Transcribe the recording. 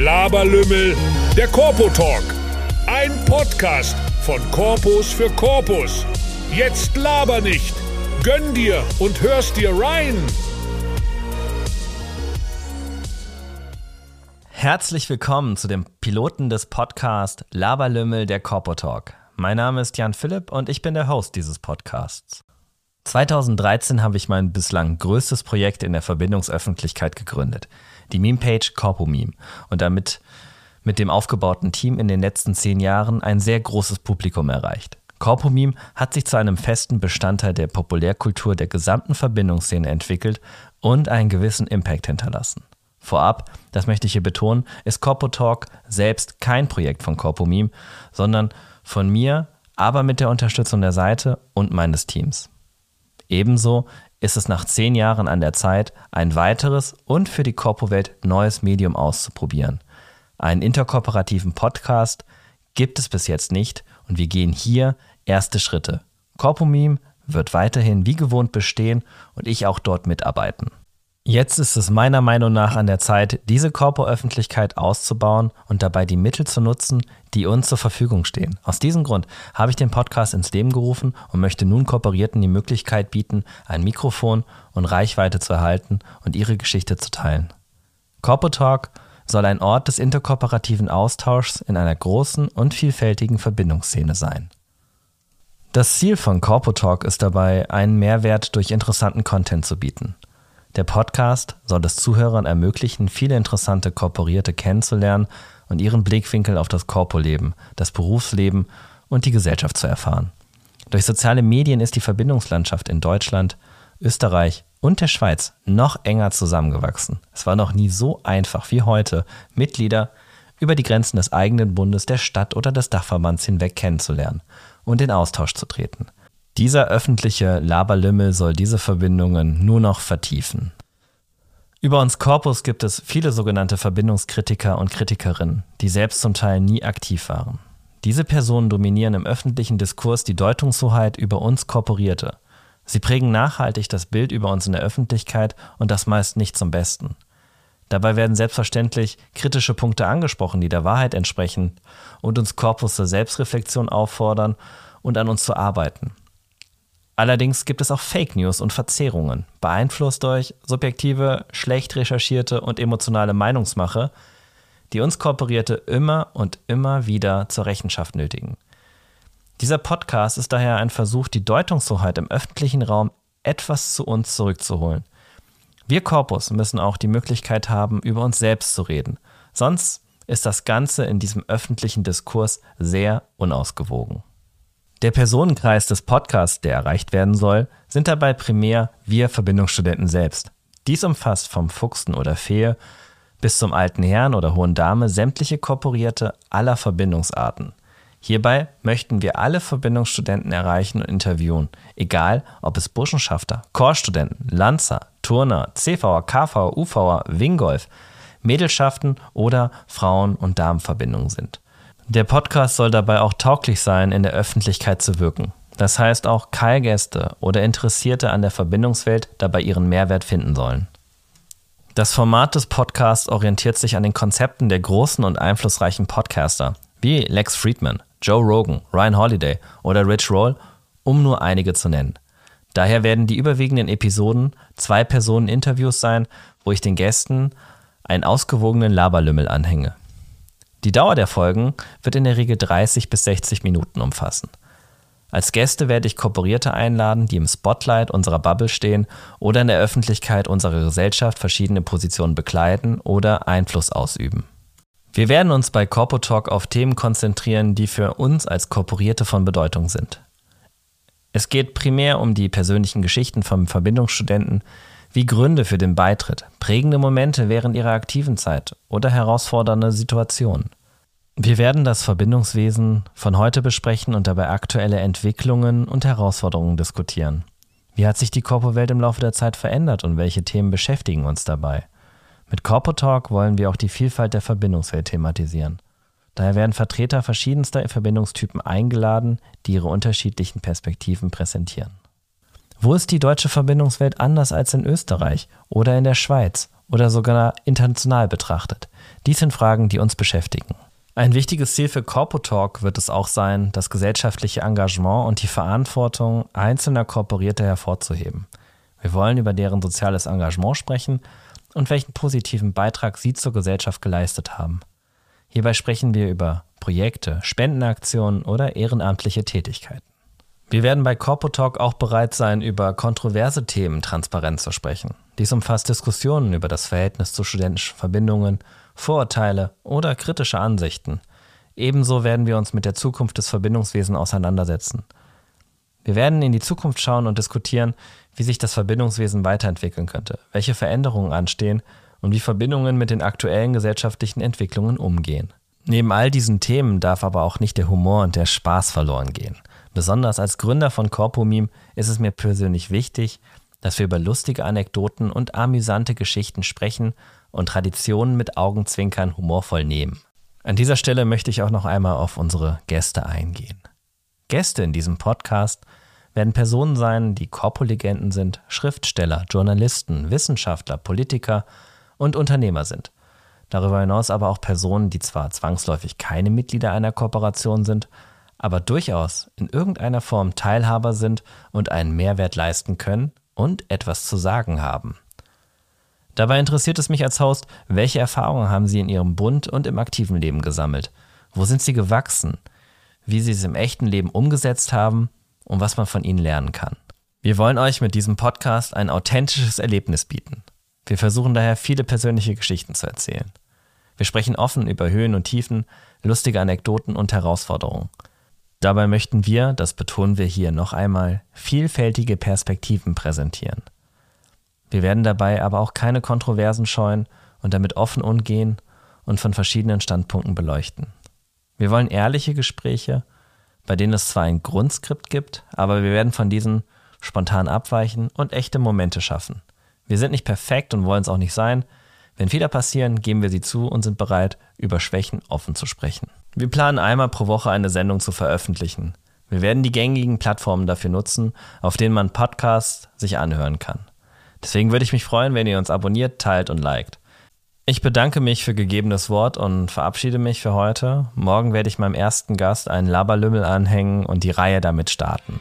Laberlümmel, der Corpo Talk. Ein Podcast von Corpus für Corpus. Jetzt laber nicht. Gönn dir und hörst dir rein. Herzlich willkommen zu dem Piloten des Podcasts Laberlümmel der Corpo Talk. Mein Name ist Jan Philipp und ich bin der Host dieses Podcasts. 2013 habe ich mein bislang größtes Projekt in der Verbindungsöffentlichkeit gegründet, die Meme-Page CorpoMeme und damit mit dem aufgebauten Team in den letzten zehn Jahren ein sehr großes Publikum erreicht. CorpoMeme hat sich zu einem festen Bestandteil der Populärkultur der gesamten Verbindungsszene entwickelt und einen gewissen Impact hinterlassen. Vorab, das möchte ich hier betonen, ist Corpo Talk selbst kein Projekt von CorpoMeme, sondern von mir, aber mit der Unterstützung der Seite und meines Teams. Ebenso ist es nach zehn Jahren an der Zeit, ein weiteres und für die Corpo-Welt neues Medium auszuprobieren. Einen interkooperativen Podcast gibt es bis jetzt nicht und wir gehen hier erste Schritte. Corpomeme wird weiterhin wie gewohnt bestehen und ich auch dort mitarbeiten. Jetzt ist es meiner Meinung nach an der Zeit, diese Korpo-Öffentlichkeit auszubauen und dabei die Mittel zu nutzen, die uns zur Verfügung stehen. Aus diesem Grund habe ich den Podcast ins Leben gerufen und möchte nun Kooperierten die Möglichkeit bieten, ein Mikrofon und Reichweite zu erhalten und ihre Geschichte zu teilen. Corpo Talk soll ein Ort des interkooperativen Austauschs in einer großen und vielfältigen Verbindungsszene sein. Das Ziel von Corpo Talk ist dabei, einen Mehrwert durch interessanten Content zu bieten – der Podcast soll es Zuhörern ermöglichen, viele interessante Korporierte kennenzulernen und ihren Blickwinkel auf das Korpoleben, das Berufsleben und die Gesellschaft zu erfahren. Durch soziale Medien ist die Verbindungslandschaft in Deutschland, Österreich und der Schweiz noch enger zusammengewachsen. Es war noch nie so einfach wie heute, Mitglieder über die Grenzen des eigenen Bundes, der Stadt oder des Dachverbands hinweg kennenzulernen und in Austausch zu treten. Dieser öffentliche Laberlümmel soll diese Verbindungen nur noch vertiefen. Über uns Corpus gibt es viele sogenannte Verbindungskritiker und Kritikerinnen, die selbst zum Teil nie aktiv waren. Diese Personen dominieren im öffentlichen Diskurs die Deutungshoheit über uns Korporierte. Sie prägen nachhaltig das Bild über uns in der Öffentlichkeit und das meist nicht zum Besten. Dabei werden selbstverständlich kritische Punkte angesprochen, die der Wahrheit entsprechen und uns Korpus zur Selbstreflexion auffordern und an uns zu arbeiten. Allerdings gibt es auch Fake News und Verzerrungen, beeinflusst durch subjektive, schlecht recherchierte und emotionale Meinungsmache, die uns Kooperierte immer und immer wieder zur Rechenschaft nötigen. Dieser Podcast ist daher ein Versuch, die Deutungshoheit im öffentlichen Raum etwas zu uns zurückzuholen. Wir Korpus müssen auch die Möglichkeit haben, über uns selbst zu reden. Sonst ist das Ganze in diesem öffentlichen Diskurs sehr unausgewogen. Der Personenkreis des Podcasts, der erreicht werden soll, sind dabei primär wir Verbindungsstudenten selbst. Dies umfasst vom Fuchsen oder Fee bis zum alten Herrn oder hohen Dame sämtliche Korporierte aller Verbindungsarten. Hierbei möchten wir alle Verbindungsstudenten erreichen und interviewen, egal ob es Burschenschafter, Chorstudenten, Lanzer, Turner, CVer, KVer, UVer, Wingolf, Mädelschaften oder Frauen- und Damenverbindungen sind. Der Podcast soll dabei auch tauglich sein, in der Öffentlichkeit zu wirken. Das heißt auch Keilgäste oder Interessierte an der Verbindungswelt dabei ihren Mehrwert finden sollen. Das Format des Podcasts orientiert sich an den Konzepten der großen und einflussreichen Podcaster wie Lex Friedman, Joe Rogan, Ryan Holiday oder Rich Roll, um nur einige zu nennen. Daher werden die überwiegenden Episoden zwei Personen Interviews sein, wo ich den Gästen einen ausgewogenen Laberlümmel anhänge. Die Dauer der Folgen wird in der Regel 30 bis 60 Minuten umfassen. Als Gäste werde ich Kooperierte einladen, die im Spotlight unserer Bubble stehen oder in der Öffentlichkeit unserer Gesellschaft verschiedene Positionen bekleiden oder Einfluss ausüben. Wir werden uns bei Corpo Talk auf Themen konzentrieren, die für uns als Kooperierte von Bedeutung sind. Es geht primär um die persönlichen Geschichten von Verbindungsstudenten, wie Gründe für den Beitritt, prägende Momente während ihrer aktiven Zeit oder herausfordernde Situationen. Wir werden das Verbindungswesen von heute besprechen und dabei aktuelle Entwicklungen und Herausforderungen diskutieren. Wie hat sich die Corpo-Welt im Laufe der Zeit verändert und welche Themen beschäftigen uns dabei? Mit Corpo Talk wollen wir auch die Vielfalt der Verbindungswelt thematisieren. Daher werden Vertreter verschiedenster Verbindungstypen eingeladen, die ihre unterschiedlichen Perspektiven präsentieren. Wo ist die deutsche Verbindungswelt anders als in Österreich oder in der Schweiz oder sogar international betrachtet? Dies sind Fragen, die uns beschäftigen. Ein wichtiges Ziel für Corpotalk wird es auch sein, das gesellschaftliche Engagement und die Verantwortung einzelner Korporierter hervorzuheben. Wir wollen über deren soziales Engagement sprechen und welchen positiven Beitrag sie zur Gesellschaft geleistet haben. Hierbei sprechen wir über Projekte, Spendenaktionen oder ehrenamtliche Tätigkeiten. Wir werden bei Corpotalk auch bereit sein, über kontroverse Themen transparent zu sprechen. Dies umfasst Diskussionen über das Verhältnis zu studentischen Verbindungen, Vorurteile oder kritische Ansichten. Ebenso werden wir uns mit der Zukunft des Verbindungswesens auseinandersetzen. Wir werden in die Zukunft schauen und diskutieren, wie sich das Verbindungswesen weiterentwickeln könnte, welche Veränderungen anstehen und wie Verbindungen mit den aktuellen gesellschaftlichen Entwicklungen umgehen. Neben all diesen Themen darf aber auch nicht der Humor und der Spaß verloren gehen. Besonders als Gründer von Corpomeme ist es mir persönlich wichtig, dass wir über lustige Anekdoten und amüsante Geschichten sprechen und Traditionen mit Augenzwinkern humorvoll nehmen. An dieser Stelle möchte ich auch noch einmal auf unsere Gäste eingehen. Gäste in diesem Podcast werden Personen sein, die Korpolegenden sind, Schriftsteller, Journalisten, Wissenschaftler, Politiker und Unternehmer sind. Darüber hinaus aber auch Personen, die zwar zwangsläufig keine Mitglieder einer Kooperation sind, aber durchaus in irgendeiner Form Teilhaber sind und einen Mehrwert leisten können und etwas zu sagen haben. Dabei interessiert es mich als Host, welche Erfahrungen haben Sie in Ihrem Bund und im aktiven Leben gesammelt? Wo sind Sie gewachsen? Wie Sie es im echten Leben umgesetzt haben und was man von Ihnen lernen kann. Wir wollen euch mit diesem Podcast ein authentisches Erlebnis bieten. Wir versuchen daher viele persönliche Geschichten zu erzählen. Wir sprechen offen über Höhen und Tiefen, lustige Anekdoten und Herausforderungen. Dabei möchten wir, das betonen wir hier noch einmal, vielfältige Perspektiven präsentieren. Wir werden dabei aber auch keine Kontroversen scheuen und damit offen umgehen und von verschiedenen Standpunkten beleuchten. Wir wollen ehrliche Gespräche, bei denen es zwar ein Grundskript gibt, aber wir werden von diesen spontan abweichen und echte Momente schaffen. Wir sind nicht perfekt und wollen es auch nicht sein. Wenn Fehler passieren, geben wir sie zu und sind bereit, über Schwächen offen zu sprechen. Wir planen einmal pro Woche eine Sendung zu veröffentlichen. Wir werden die gängigen Plattformen dafür nutzen, auf denen man Podcasts sich anhören kann. Deswegen würde ich mich freuen, wenn ihr uns abonniert, teilt und liked. Ich bedanke mich für gegebenes Wort und verabschiede mich für heute. Morgen werde ich meinem ersten Gast einen Laberlümmel anhängen und die Reihe damit starten.